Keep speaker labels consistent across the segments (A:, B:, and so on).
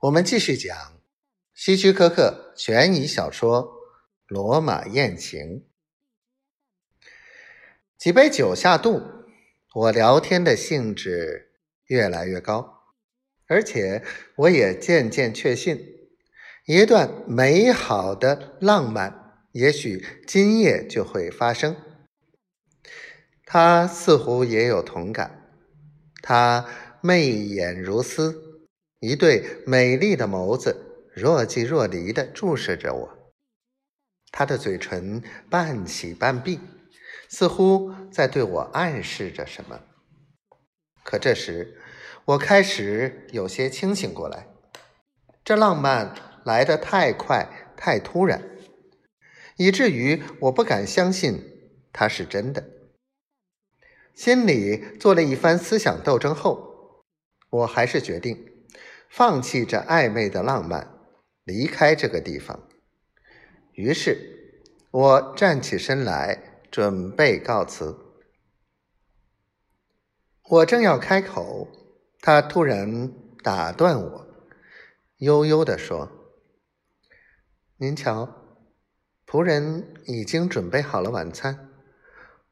A: 我们继续讲希区柯克悬疑小说《罗马艳情》。几杯酒下肚，我聊天的兴致越来越高，而且我也渐渐确信，一段美好的浪漫也许今夜就会发生。他似乎也有同感，他媚眼如丝。一对美丽的眸子若即若离地注视着我，他的嘴唇半起半闭，似乎在对我暗示着什么。可这时，我开始有些清醒过来，这浪漫来得太快、太突然，以至于我不敢相信它是真的。心里做了一番思想斗争后，我还是决定。放弃这暧昧的浪漫，离开这个地方。于是，我站起身来，准备告辞。我正要开口，他突然打断我，悠悠地说：“您瞧，仆人已经准备好了晚餐。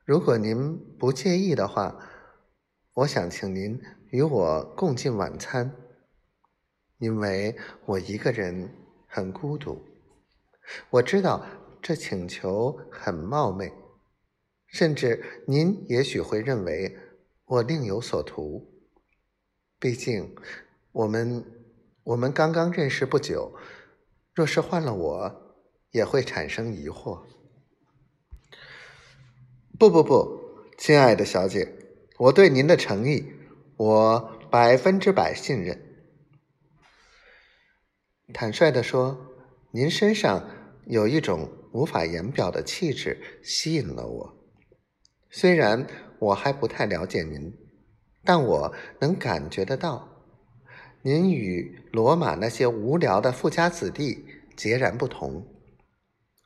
A: 如果您不介意的话，我想请您与我共进晚餐。”因为我一个人很孤独，我知道这请求很冒昧，甚至您也许会认为我另有所图。毕竟我们我们刚刚认识不久，若是换了我，也会产生疑惑。不不不，亲爱的小姐，我对您的诚意，我百分之百信任。坦率地说，您身上有一种无法言表的气质，吸引了我。虽然我还不太了解您，但我能感觉得到，您与罗马那些无聊的富家子弟截然不同。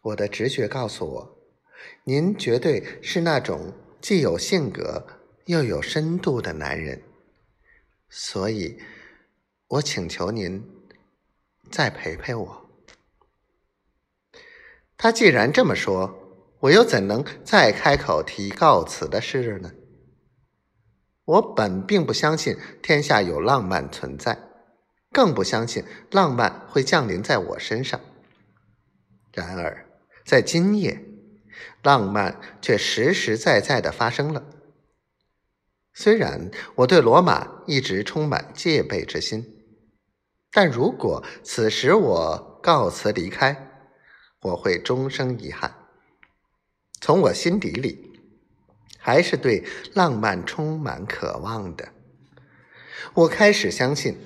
A: 我的直觉告诉我，您绝对是那种既有性格又有深度的男人。所以，我请求您。再陪陪我。他既然这么说，我又怎能再开口提告辞的事呢？我本并不相信天下有浪漫存在，更不相信浪漫会降临在我身上。然而，在今夜，浪漫却实实在在的发生了。虽然我对罗马一直充满戒备之心。但如果此时我告辞离开，我会终生遗憾。从我心底里，还是对浪漫充满渴望的。我开始相信，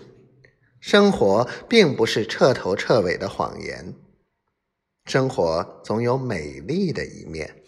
A: 生活并不是彻头彻尾的谎言，生活总有美丽的一面。